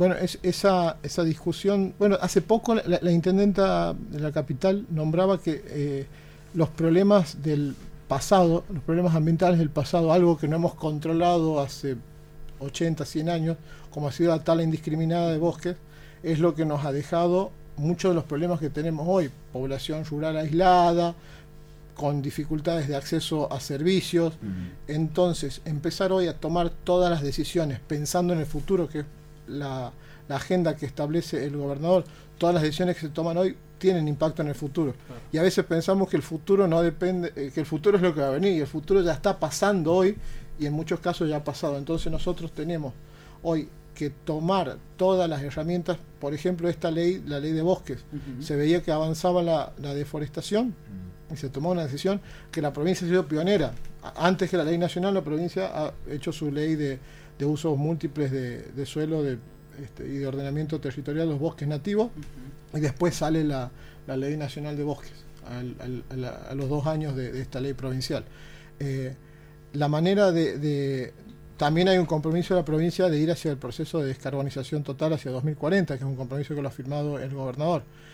bueno, es, esa, esa discusión, bueno, hace poco la, intendenta de la capital nombraba que eh, los problemas del pasado, los problemas ambientales del pasado, algo que no hemos controlado hace 80, 100 años, como ha sido la tala indiscriminada de bosques, es lo que nos ha dejado muchos de los problemas que tenemos hoy, población rural aislada, con dificultades de acceso a servicios. Entonces, empezar hoy a tomar todas las decisiones pensando en el futuro, que es la, agenda que establece el gobernador, todas las decisiones que se toman hoy tienen impacto en el futuro. Y a veces pensamos que el futuro no depende, eh, que el futuro es lo que va a venir, y el futuro ya está pasando hoy, y en muchos casos ya ha pasado. Entonces nosotros tenemos hoy que tomar todas las herramientas, por ejemplo, esta ley, la ley de bosques, se veía que avanzaba la, deforestación y se tomó una decisión que la provincia ha sido pionera. Antes que la ley nacional, la provincia ha hecho su ley de, usos múltiples de, suelo de, este, y de ordenamiento territorial de los bosques nativos, y después sale la, ley nacional de bosques, a los dos años de, esta ley provincial. Eh, la manera de, también hay un compromiso de la provincia de ir hacia el proceso de descarbonización total hacia 2040, que es un compromiso que lo ha firmado el gobernador.